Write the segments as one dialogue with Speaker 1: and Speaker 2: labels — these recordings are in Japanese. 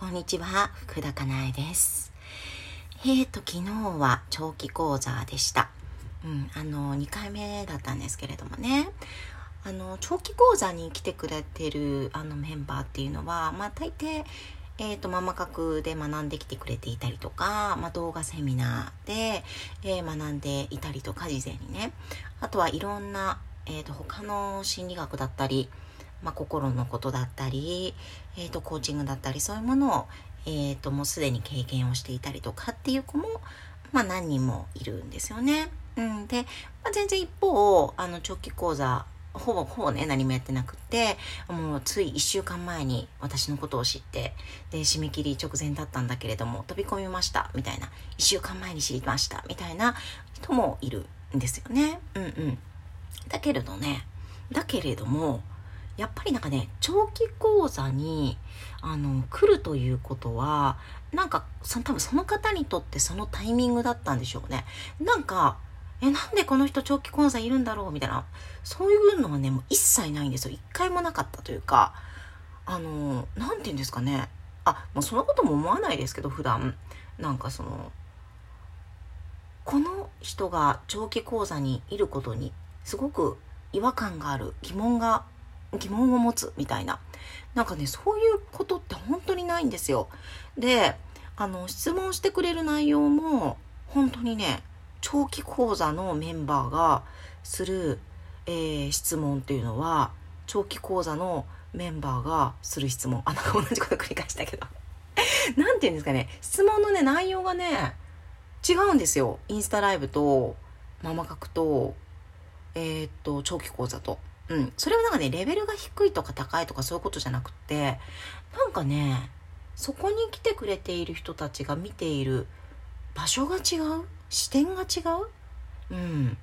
Speaker 1: こんにちは、福田かなえです。えーと、昨日は長期講座でした。うん、あの、2回目だったんですけれどもね。あの、長期講座に来てくれてるあのメンバーっていうのは、まあ大抵、えーと、ママ角で学んできてくれていたりとか、まあ、動画セミナーで、えー学んでいたりとか、事前にね。あとはいろんな、えーと、他の心理学だったり、まあ、心のことだったり、えー、とコーチングだったりそういうものを、えー、ともうすでに経験をしていたりとかっていう子も、まあ、何人もいるんですよね。うん、で、まあ、全然一方あの長期講座ほぼほぼね何もやってなくってもうつい1週間前に私のことを知ってで締め切り直前だったんだけれども飛び込みましたみたいな1週間前に知りましたみたいな人もいるんですよね。うんうん、だけれどねだけれどもやっぱりなんかね長期講座にあの来るということはなんかそ多分その方にとってそのタイミングだったんでしょうね。なんかえなんでこの人長期講座いるんだろうみたいなそういうのはねもう一切ないんですよ。一回もなかったというかあのなんて言うんですかね。あもうそのことも思わないですけど普段。なんかそのこの人が長期講座にいることにすごく違和感がある疑問が疑問を持つみたいな。なんかねそういうことって本当にないんですよ。であの質問してくれる内容も本当にね長期講座のメンバーがする、えー質問っていうのは長期講座のメンバーがする質問。あなんか同じこと繰り返したけど。なんて言うんですかね。質問のね内容がね違うんですよ。インスタライブとママ角とえーっと長期講座と。うん、それはなんかねレベルが低いとか高いとかそういうことじゃなくてなんかねそこに来てくれている人たちが見ている場所が違う？視点が違う？うん。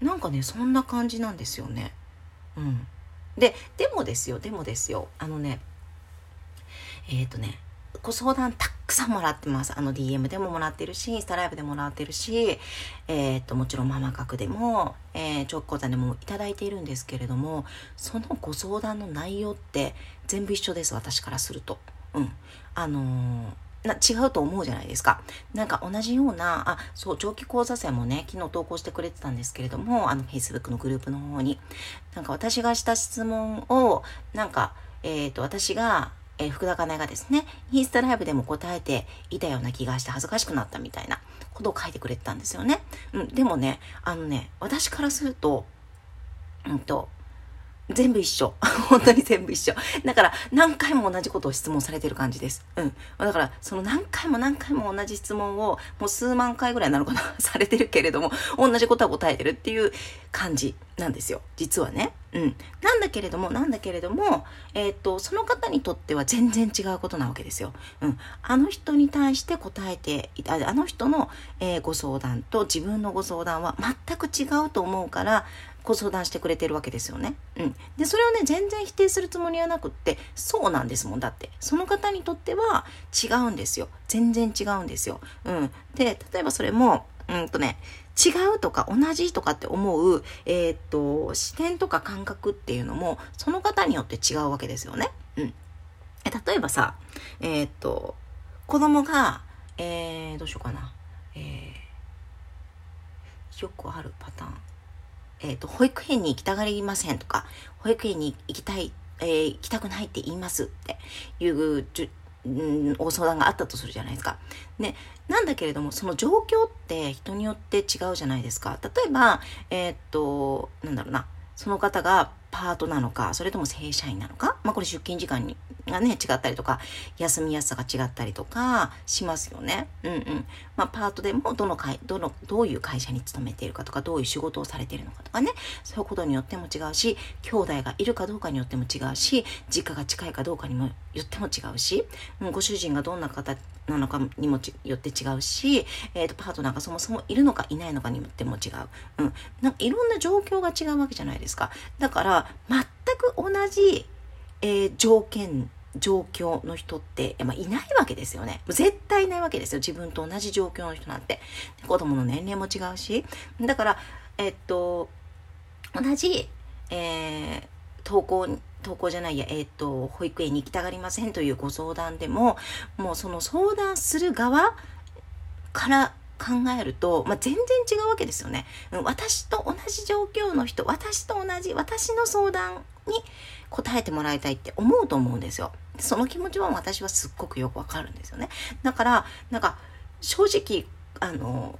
Speaker 1: なんかねそんな感じなんですよね。うん。ででもですよでもですよ。あのねえっ、とねご相談たくくさんもらってます。あの DM でももらってるし、インスタライブでもらってるし、えっ、と、もちろんママ角でも、えー、長期講座でもいただいているんですけれども、そのご相談の内容って全部一緒です、私からすると。うん。あのーな違うと思うじゃないですか。なんか同じような、あ、そう、長期講座生もね、昨日投稿してくれてたんですけれども、あの、Facebook のグループの方に。なんか私がした質問を、なんか、えっ、と、私が、えー福田かなえがですね、インスタライブでも答えていたような気がして恥ずかしくなったみたいなことを書いてくれてたんですよね。うん、でもね、あのね、私からすると、うんと、全部一緒。本当に全部一緒。だから何回も同じことを質問されてる感じです。うん。だからその何回も何回も同じ質問をもう数万回ぐらいなのかな されてるけれども、同じことは答えてるっていう感じなんですよ。実はね。うん。なんだけれども、なんだけれども、えーっと、その方にとっては全然違うことなわけですよ。うん。あの人に対して答えていた、あの人の、えーご相談と自分のご相談は全く違うと思うから、ご相談してくれてるわけですよね。うん。で、それをね、全然否定するつもりはなくって、そうなんですもん。だって、その方にとっては違うんですよ。全然違うんですよ。うん。で、例えばそれも、うんとね、違うとか同じとかって思う、えーっと、視点とか感覚っていうのも、その方によって違うわけですよね。うん。例えばさ、えーっと、子供が、えー、どうしようかな。えー、よくあるパターン。えっ、と、保育園に行きたがりませんとか、保育園に行きたい、えー行きたくないって言いますっていうじゅ、うん、お相談があったとするじゃないですか。ね、なんだけれども、その状況って人によって違うじゃないですか。例えば、えっ、と、なんだろうな、その方がパートなのか、それとも正社員なのか、まあこれ出勤時間にがね、違ったりとか、休みやすさが違ったりとかしますよね。うんうん。まあパートでもどの会、どの、どういう会社に勤めているかとか、どういう仕事をされているのかとかね、そういうことによっても違うし、兄弟がいるかどうかによっても違うし、実家が近いかどうかにもよっても違うし、うんご主人がどんな方なのかにもよって違うし、えー、とパートナーがそもそもいるのかいないのかによっても違う。うん。なんかいろんな状況が違うわけじゃないですか。だから、全く同じ、えー条件、状況の人って、まあ、いないわけですよね。絶対いないわけですよ。自分と同じ状況の人なんて。子供の年齢も違うし。だから、えっと、同じ、えー投稿登校じゃないや、えっ、と、保育園に行きたがりませんというご相談でも、もうその相談する側から考えると、まあ、全然違うわけですよね。私と同じ状況の人、私と同じ、私の相談に答えてもらいたいって思うと思うんですよ。その気持ちは私はすっごくよくわかるんですよね。だから、なんか、正直、あの、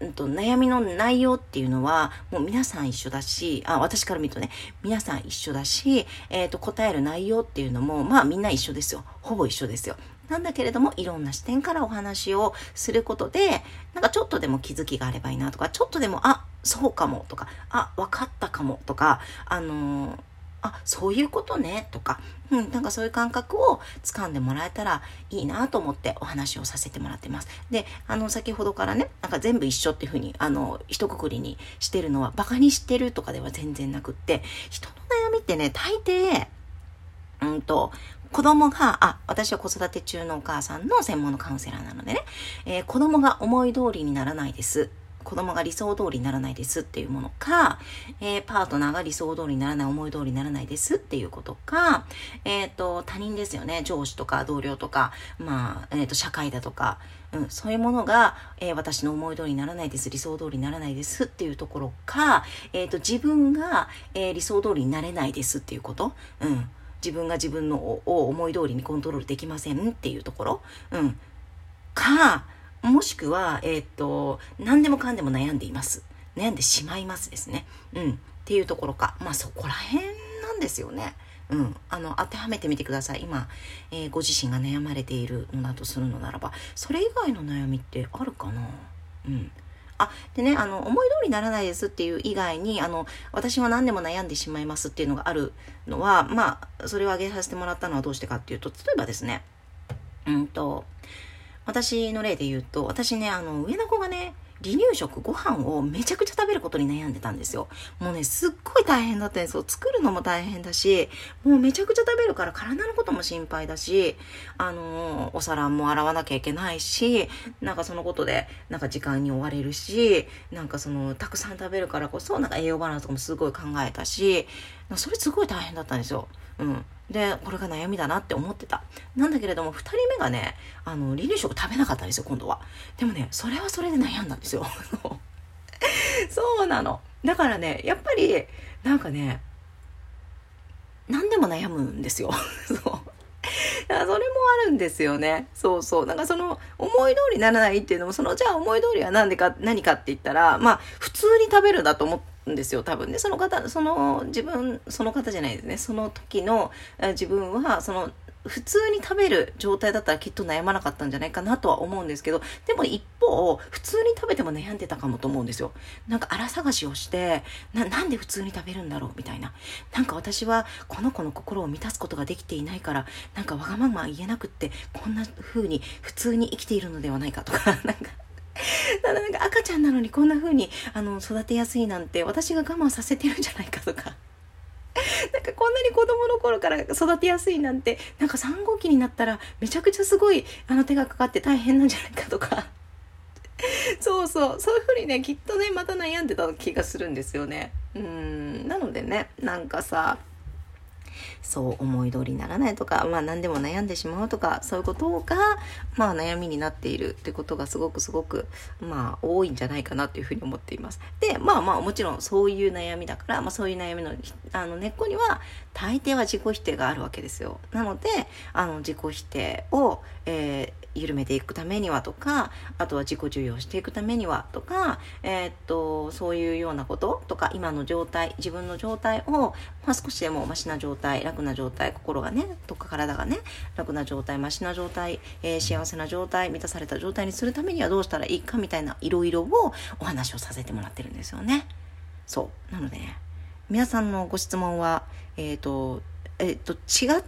Speaker 1: うんと悩みの内容っていうのはもう皆さん一緒だしあ私から見るとね皆さん一緒だし、えーと、答える内容っていうのもまあみんな一緒ですよほぼ一緒ですよなんだけれどもいろんな視点からお話をすることでなんかちょっとでも気づきがあればいいなとかちょっとでもあそうかもとかあ分かったかもとかあのーあそういうことねとか、うん、なんかそういう感覚を掴んでもらえたらいいなと思ってお話をさせてもらってます。で、あの先ほどからね、なんか全部一緒っていうふうに、あの、一括りにしてるのは、バカにしてるとかでは全然なくって、人の悩みってね、大抵、うんと、子供が、あ、私は子育て中のお母さんの専門のカウンセラーなのでね、えー、子供が思い通りにならないです。子供が理想通りにならないです。っていうものか、えー、パートナーが理想通りにならない、思い通りにならないです。っていうことか、えっ、ー、と、他人ですよね。上司とか同僚とか、まあ、えっ、ー、と、社会だとか、うん、そういうものが、え私の思い通りにならないです、理想通りにならないです。っていうところか、えっ、と、自分が、え理想通りになれないです。っていうこと、うん。自分が自分のを思い通りにコントロールできませんっていうところ、うん。か、もしくは、えっ、と、何でもかんでも悩んでいます。悩んでしまいますですね。うん。っていうところか。まあそこら辺なんですよね。うん。あの、当てはめてみてください。今、えー、ご自身が悩まれているのだとするのならば、それ以外の悩みってあるかな？うん。あ、でね、あの、思い通りにならないですっていう以外に、あの、私は何でも悩んでしまいますっていうのがあるのは、まあ、それを挙げさせてもらったのはどうしてかっていうと、例えばですね、うんと、私の例で言うと、私ね、あの、上の子がね、離乳食、ご飯をめちゃくちゃ食べることに悩んでたんですよ。もうね、すっごい大変だったんですよ。作るのも大変だし、もうめちゃくちゃ食べるから体のことも心配だし、あのー、お皿も洗わなきゃいけないし、なんかそのことで、なんか時間に追われるし、なんかその、たくさん食べるからこそ、なんか栄養バランスとかもすごい考えたし、それすごい大変だったんですよ。うん。で、これが悩みだなって思ってた。なんだけれども、二人目がね、あの、離乳食食べなかったんですよ、今度は。でもね、それはそれで悩んだんですよ。そうなの。だからね、やっぱり、なんかね、何でも悩むんですよ。そう。それもあるんですよね。そうそう。なんかその思い通りにならないっていうのも、そのじゃあ思い通りは何でか、何かって言ったら、まあ普通に食べるだと思っんですよ多分。ねその方その自分その方じゃないですね。その時の自分はその普通に食べる状態だったらきっと悩まなかったんじゃないかなとは思うんですけどでも一方普通に食べても悩んでたかもと思うんですよ。なんか荒探しをしてななんで普通に食べるんだろうみたいな。なんか私はこの子の心を満たすことができていないからなんかわがまま言えなくってこんな風に普通に生きているのではないかとか なんか ただなんか赤ちゃんなのにこんな風にあの育てやすいなんて私が我慢させてるんじゃないかとか。なんかこんなに子供の頃から育てやすいなんてなんか産後期になったらめちゃくちゃすごいあの手がかかって大変なんじゃないかとか。そうそう。そういう風にねきっとねまた悩んでた気がするんですよね。うん。なのでねなんかさそう思い通りにならないとか、まあ何でも悩んでしまうとか、そういうことが、まあ悩みになっているってことがすごくすごく、まあ多いんじゃないかなというふうに思っています。で、まあまあもちろんそういう悩みだから、まあそういう悩みのあの根っこには大抵は自己否定があるわけですよ。なので、あの自己否定を、えー緩めていくためにはとかあとは自己授与していくためにはとか、えー、っとそういうようなこととか今の状態自分の状態を、まあ、少しでもマシな状態楽な状態心がねとか体がね楽な状態マシな状態、えー、幸せな状態満たされた状態にするためにはどうしたらいいかみたいないろいろをお話をさせてもらってるんですよね。そうなのでね皆さんのご質問はえっ、ー、とえっ、と違っ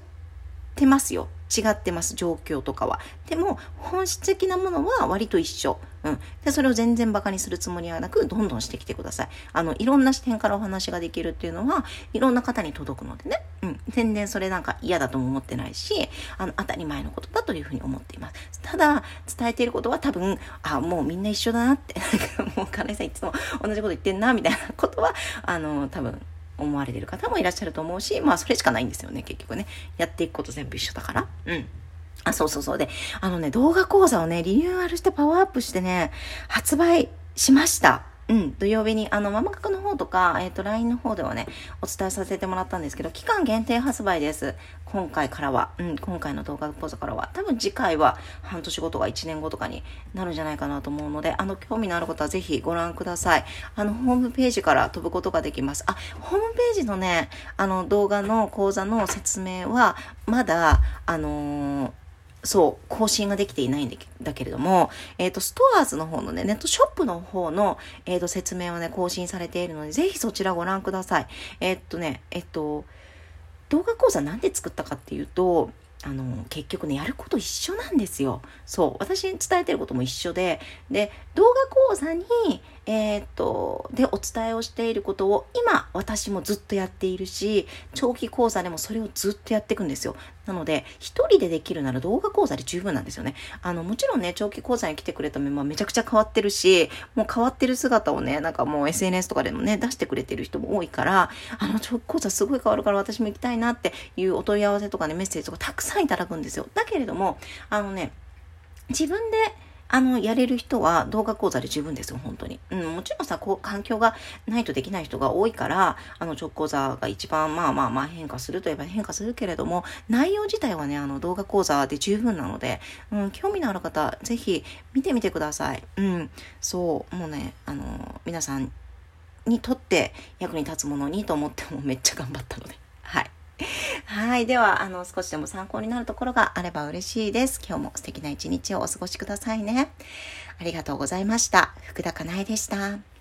Speaker 1: てますよ違ってます、状況とかは。でも、本質的なものは割と一緒。うん。で、それを全然馬鹿にするつもりはなく、どんどんしてきてください。あの、いろんな視点からお話ができるっていうのは、いろんな方に届くのでね。うん。全然それなんか嫌だとも思ってないし、あの、当たり前のことだというふうに思っています。ただ、伝えていることは多分、あ、もうみんな一緒だなって、なんかもう金井さんいつも同じこと言ってんな、みたいなことは、あの、多分、思われてる方もいらっしゃると思うし、まあそれしかないんですよね、結局ね。やっていくこと全部一緒だから。うん。あ、そうそうそう。で、あのね、動画講座をね、リニューアルしてパワーアップしてね、発売しました。うん、土曜日に、あの、ママ角の方とか、えっ、ー、と、LINE の方ではね、お伝えさせてもらったんですけど、期間限定発売です。今回からは。うん、今回の動画講座からは。多分次回は半年後とか1年後とかになるんじゃないかなと思うので、あの、興味のある方はぜひご覧ください。あの、ホームページから飛ぶことができます。あ、ホームページのね、あの、動画の講座の説明は、まだ、あのーそう、更新ができていないんだけれども、えっ、ー、と、ストアーズの方のね、ネットショップの方の、えっ、ー、と、説明はね、更新されているので、ぜひそちらご覧ください。えっ、とね、えっと、動画講座なんで作ったかっていうと、あの、結局ね、やること一緒なんですよ。そう。私に伝えてることも一緒で、で、動画講座に、えー、っと、でお伝えをしていることを今私もずっとやっているし、長期講座でもそれをずっとやっていくんですよ。なので、一人でできるなら動画講座で十分なんですよね。あの、もちろんね、長期講座に来てくれたメンバーめちゃくちゃ変わってるし、もう変わってる姿をね、なんかもう SNS とかでもね、出してくれてる人も多いから、あの、長期講座すごい変わるから私も行きたいなっていうお問い合わせとかね、メッセージとかたくさんいただくんですよ。だけれども、あのね、自分であの、やれる人は動画講座で十分ですよ、本当に。うん、もちろんさ、こう、環境がないとできない人が多いから、あの、直講座が一番、まあまあまあ変化するといえば変化するけれども、内容自体はね、あの、動画講座で十分なので、うん、興味のある方、ぜひ見てみてください。うん、そう、もうね、あの、皆さんにとって役に立つものにと思ってもめっちゃ頑張ったので。はいはい。では、あの、少しでも参考になるところがあれば嬉しいです。今日も素敵な一日をお過ごしくださいね。ありがとうございました。福田かなえでした。